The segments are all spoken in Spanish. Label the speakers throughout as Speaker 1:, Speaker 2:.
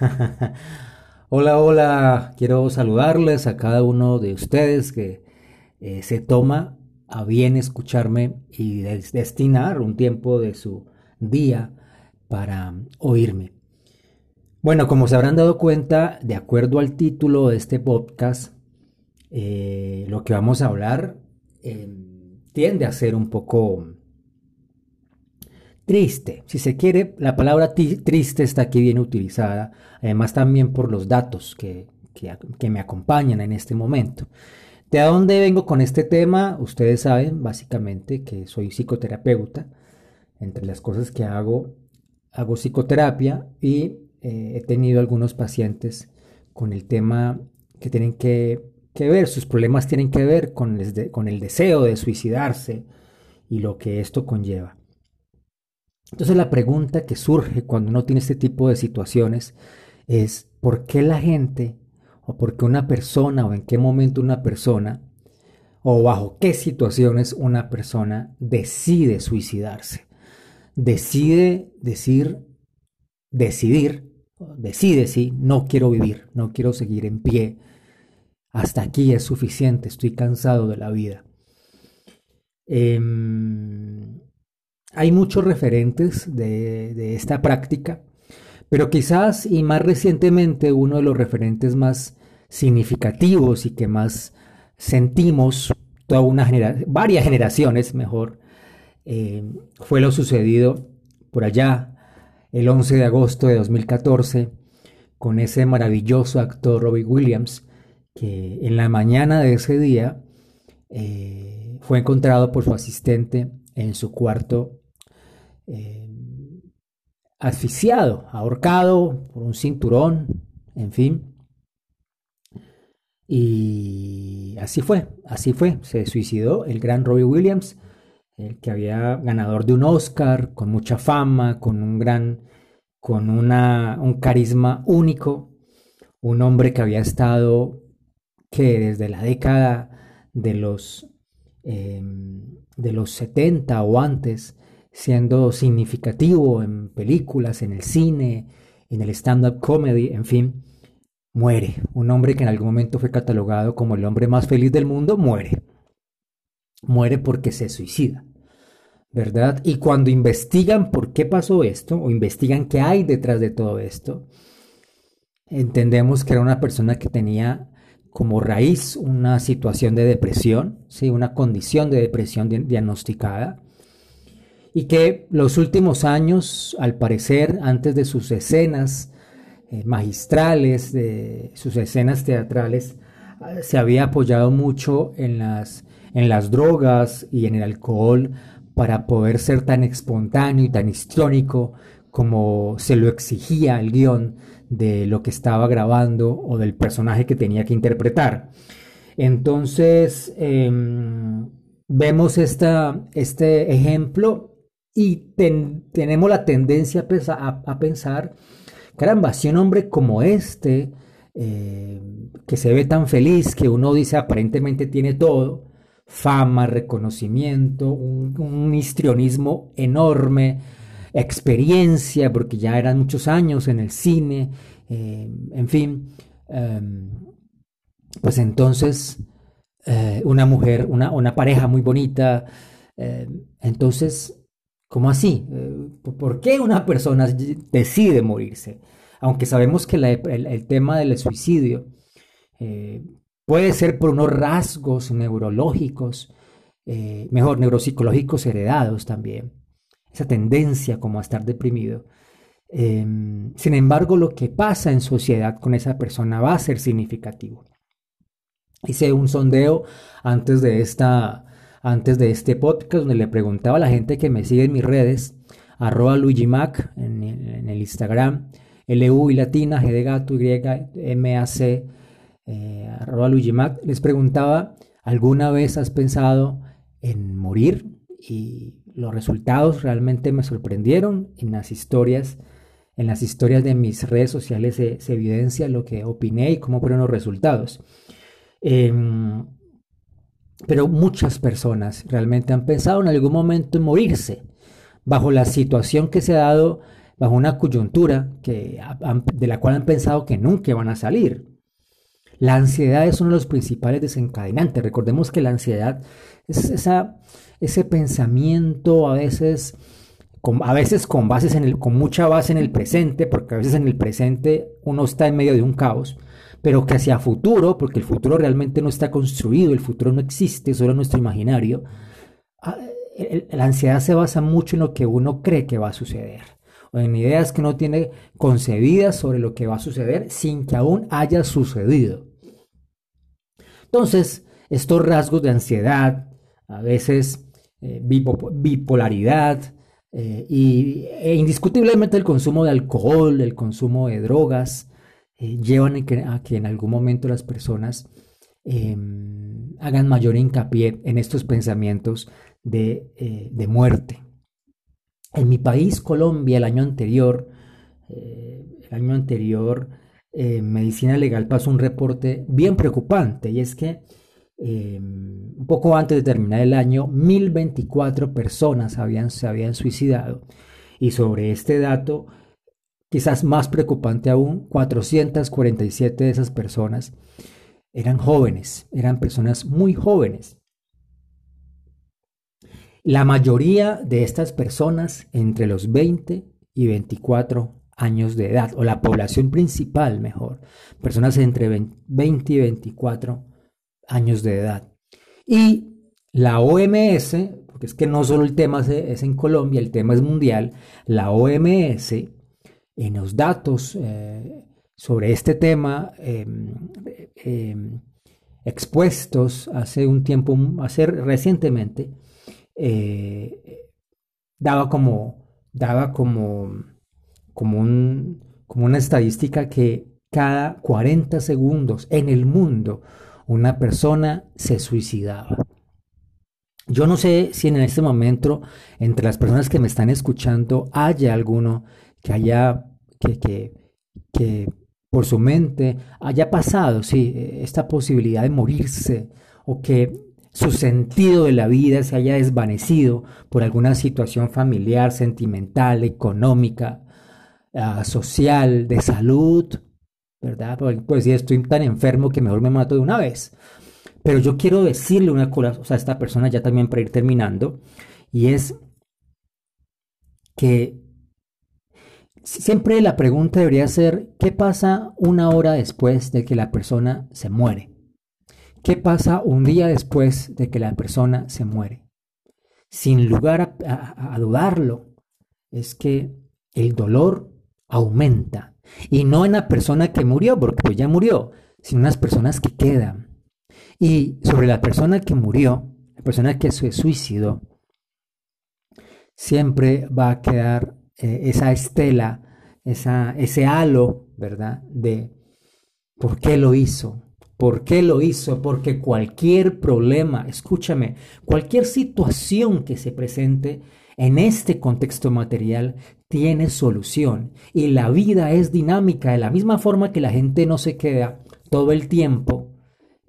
Speaker 1: hola, hola, quiero saludarles a cada uno de ustedes que eh, se toma a bien escucharme y destinar un tiempo de su día para oírme. Bueno, como se habrán dado cuenta, de acuerdo al título de este podcast, eh, lo que vamos a hablar em, tiende a ser un poco triste. Si se quiere, la palabra triste está aquí bien utilizada, además también por los datos que, que, me acompañan en este momento. ¿De dónde vengo con este tema? Ustedes saben básicamente que soy psicoterapeuta. Entre las cosas que hago, hago psicoterapia y eh, he tenido algunos pacientes con el tema que tienen que, ver, sus problemas tienen que ver con el deseo de suicidarse y lo que esto conlleva. Entonces la pregunta que surge cuando uno tiene este tipo de situaciones es ¿por qué la gente o por qué una persona o en qué momento una persona o bajo qué situaciones una persona decide suicidarse? Decide decir, decidir, decide sí, no quiero vivir, no quiero seguir en pie, hasta aquí es suficiente, estoy cansado de la vida. Em, hay muchos referentes de, esta práctica, pero quizás y más recientemente uno de los referentes más significativos y que más sentimos toda varias generaciones mejor, eh, fue lo sucedido por allá el 11 de agosto de 2014 con ese maravilloso actor Robbie Williams que en la mañana de ese día eh, fue encontrado por su asistente en su cuarto eh, asfixiado, ahorcado por un cinturón, en fin. Y así fue, así fue, se suicidó el gran Robbie Williams, el que había ganador de un Oscar, con mucha fama, con un gran, con una, un carisma único, un hombre que había estado, que desde la década de los, eh, de los 70 o antes, siendo significativo en películas, en el cine, en el stand-up comedy, en fin, muere. Un hombre que en algún momento fue catalogado como el hombre más feliz del mundo, muere. Muere porque se suicida. ¿Verdad? Y cuando investigan por qué pasó esto, o investigan qué hay detrás de todo esto, entendemos que era una persona que tenía como raíz una situación de depresión, ¿sí? una condición de depresión diagnosticada, y que los últimos años, al parecer, antes de sus escenas eh, magistrales, de sus escenas teatrales, eh, se había apoyado mucho en las, en las drogas y en el alcohol para poder ser tan espontáneo y tan histriónico como se lo exigía el guion de lo que estaba grabando o del personaje que tenía que interpretar. Entonces, em, vemos esta, este ejemplo y tenemos la tendencia a, pensar, caramba, si un hombre como este, eh, que se ve tan feliz, que uno dice aparentemente tiene todo, fama, reconocimiento, un, histrionismo enorme, experiencia, porque ya eran muchos años en el cine, eh, en fin, em, pues entonces eh, una mujer, una, una, pareja muy bonita, entonces ¿Cómo así? Eh, ¿Por qué una persona decide morirse? Aunque sabemos que el, tema del suicidio eh, puede ser por unos rasgos neurológicos, eh, mejor, neuropsicológicos heredados también, esa tendencia como a estar deprimido. Em, sin embargo, lo que pasa en sociedad con esa persona va a ser significativo. Hice un sondeo antes de esta antes de este podcast donde le preguntaba a la gente que me sigue en mis redes, arroba Luigi Mac en, el Instagram, L-U y latina, G de gato, Y, M, A, C, eh, arroba Luigi Mac, les preguntaba, ¿alguna vez has pensado en morir? Y los resultados realmente me sorprendieron en las historias. En las historias de mis redes sociales se, evidencia lo que opiné y cómo fueron los resultados. Em, pero muchas personas realmente han pensado en algún momento en morirse, bajo la situación que se ha dado bajo una coyuntura que, de la cual han pensado que nunca van a salir. La ansiedad es uno de los principales desencadenantes. Recordemos que la ansiedad es esa, ese pensamiento a veces con, a veces con, bases en el, con mucha base en el presente, porque a veces en el presente uno está en medio de un caos, pero que hacia futuro, porque el futuro realmente no está construido, el futuro no existe, solo nuestro imaginario, ah, la ansiedad se basa mucho en lo que uno cree que va a suceder, o en ideas que uno tiene concebidas sobre lo que va a suceder sin que aún haya sucedido. Entonces, estos rasgos de ansiedad, a veces eh, bipolaridad, eh, y e indiscutiblemente el consumo de alcohol, el consumo de drogas, eh, llevan a que, en algún momento las personas em, hagan mayor hincapié en estos pensamientos de, de, muerte. En mi país, Colombia, el año anterior, el año anterior, Medicina Legal pasó un reporte bien preocupante y es que Em, un poco antes de terminar el año, 1024 personas habían, se habían suicidado. Y sobre este dato, quizás más preocupante aún, 447 de esas personas eran jóvenes, eran personas muy jóvenes. La mayoría de estas personas entre los 20 y 24 años de edad, o la población principal mejor, personas entre 20 y 24 años de edad. Y la OMS, porque es que no solo el tema es en Colombia, el tema es mundial, la OMS en los datos eh, sobre este tema em, em, expuestos hace un tiempo, hace recientemente, eh, daba como, daba como, como, un, como una estadística que cada 40 segundos en el mundo una persona se suicidaba. Yo no sé si en este momento, entre las personas que me están escuchando, haya alguno que haya, que, que, por su mente haya pasado, sí, esta posibilidad de morirse o que su sentido de la vida se haya desvanecido por alguna situación familiar, sentimental, económica, ah, social, de salud, ¿verdad? Pues si estoy tan enfermo que mejor me mato de una vez. Pero yo quiero decirle una cosa, o a esta persona ya también para ir terminando, y es que siempre la pregunta debería ser, ¿qué pasa una hora después de que la persona se muere? ¿Qué pasa un día después de que la persona se muere? Sin lugar a, dudarlo, es que el dolor aumenta y no en la persona que murió, porque pues ya murió, sino en las personas que quedan. Y sobre la persona que murió, la persona que se suicidó, siempre va a quedar eh, esa estela, esa, ese halo, ¿verdad? De por qué lo hizo. ¿Por qué lo hizo? Porque cualquier problema, escúchame, cualquier situación que se presente en este contexto material tiene solución y la vida es dinámica de la misma forma que la gente no se queda todo el tiempo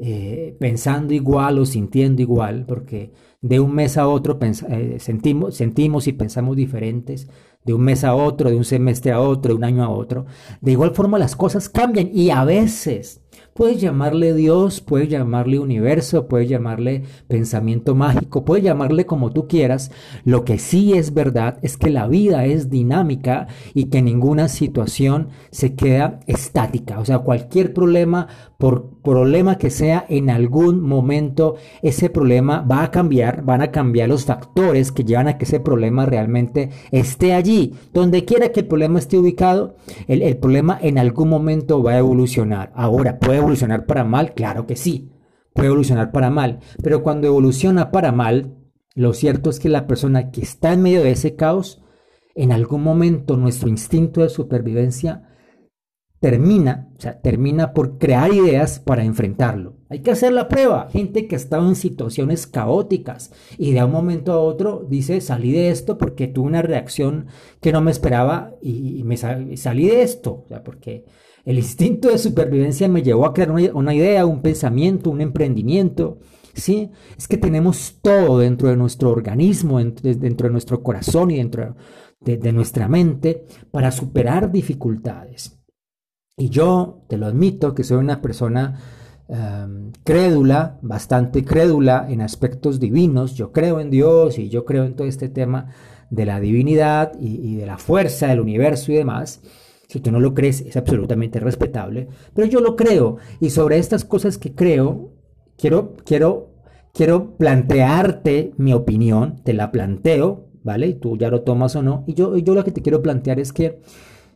Speaker 1: eh, pensando igual o sintiendo igual, porque de un mes a otro eh, sentimos, sentimos y pensamos diferentes, de un mes a otro, de un semestre a otro, de un año a otro. De igual forma las cosas cambian y a veces Puedes llamarle Dios, puedes llamarle universo, puedes llamarle pensamiento mágico, puedes llamarle como tú quieras. Lo que sí es verdad es que la vida es dinámica y que ninguna situación se queda estática. O sea, cualquier problema, por problema que sea, en algún momento ese problema va a cambiar, van a cambiar los factores que llevan a que ese problema realmente esté allí. Donde quiera que el problema esté ubicado, el, el problema en algún momento va a evolucionar. Ahora, puede evolucionar para mal? Claro que sí, puede evolucionar para mal, pero cuando evoluciona para mal, lo cierto es que la persona que está en medio de ese caos, en algún momento nuestro instinto de supervivencia termina, o sea, termina por crear ideas para enfrentarlo. Hay que hacer la prueba. Gente que ha estado en situaciones caóticas y de un momento a otro dice, salí de esto porque tuve una reacción que no me esperaba y, me salí de esto, o sea, porque el instinto de supervivencia me llevó a crear una, idea, un pensamiento, un emprendimiento. ¿sí? Es que tenemos todo dentro de nuestro organismo, dentro de nuestro corazón y dentro de, nuestra mente para superar dificultades. Y yo te lo admito que soy una persona em, crédula, bastante crédula en aspectos divinos. Yo creo en Dios y yo creo en todo este tema de la divinidad y, de la fuerza del universo y demás. Si tú no lo crees, es absolutamente respetable, pero yo lo creo. Y sobre estas cosas que creo, quiero, quiero, quiero plantearte mi opinión, te la planteo, ¿vale? Y tú ya lo tomas o no. Y yo, yo lo que te quiero plantear es que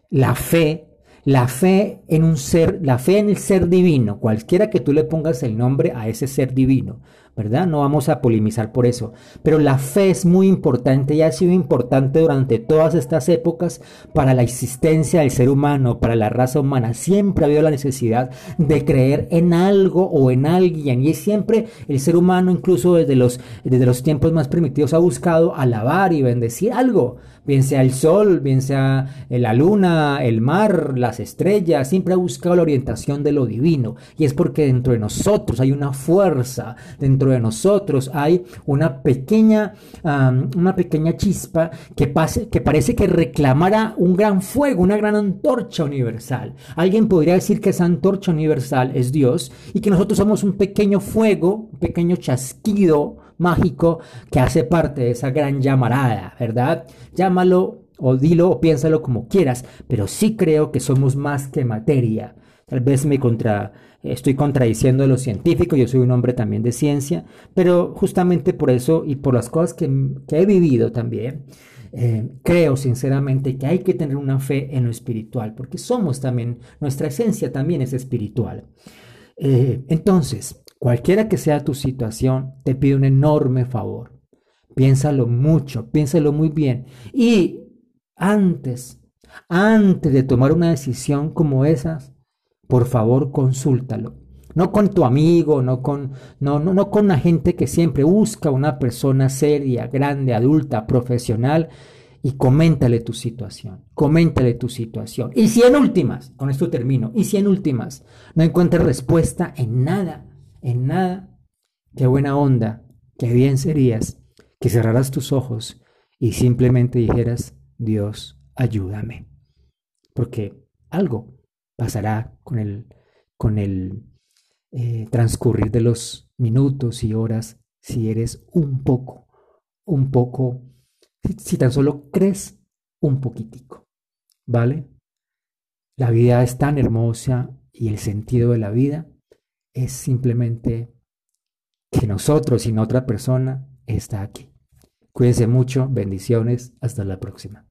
Speaker 1: la fe, la fe en un ser, la fe en el ser divino, cualquiera que tú le pongas el nombre a ese ser divino, ¿verdad? No vamos a polemizar por eso. Pero la fe es muy importante y ha sido importante durante todas estas épocas para la existencia del ser humano, para la raza humana. Siempre ha habido la necesidad de creer en algo o en alguien. Y siempre el ser humano, incluso desde los, desde los tiempos más primitivos, ha buscado alabar y bendecir algo bien sea el sol, bien sea la luna, el mar, las estrellas, siempre ha buscado la orientación de lo divino. Y es porque dentro de nosotros hay una fuerza, dentro de nosotros hay una pequeña, una pequeña chispa que, pase, que parece que reclamará un gran fuego, una gran antorcha universal. Alguien podría decir que esa antorcha universal es Dios y que nosotros somos un pequeño fuego, un pequeño chasquido mágico que hace parte de esa gran llamarada, ¿verdad? Llámalo o dilo o piénsalo como quieras, pero sí creo que somos más que materia. Tal vez me estoy contradiciendo a los científicos, yo soy un hombre también de ciencia, pero justamente por eso y por las cosas que, he vivido también, eh, creo sinceramente que hay que tener una fe en lo espiritual, porque somos también, nuestra esencia también es espiritual. Eh, entonces, Cualquiera que sea tu situación, te pido un enorme favor. Piénsalo mucho, piénsalo muy bien. Y antes, antes de tomar una decisión como esas, por favor consúltalo. No con tu amigo, no con, no, no, no con la gente que siempre busca una persona seria, grande, adulta, profesional y coméntale tu situación, coméntale tu situación. Y si en últimas, con esto termino, y si en últimas no encuentras respuesta en nada, en nada, qué buena onda, qué bien serías que cerraras tus ojos y simplemente dijeras, Dios, ayúdame. Porque algo pasará con el, con el eh, transcurrir de los minutos y horas si eres un poco, un poco, si tan solo crees un poquitico. ¿Vale? La vida es tan hermosa y el sentido de la vida es simplemente que nosotros y no otra persona está aquí. Cuídense mucho, bendiciones, hasta la próxima.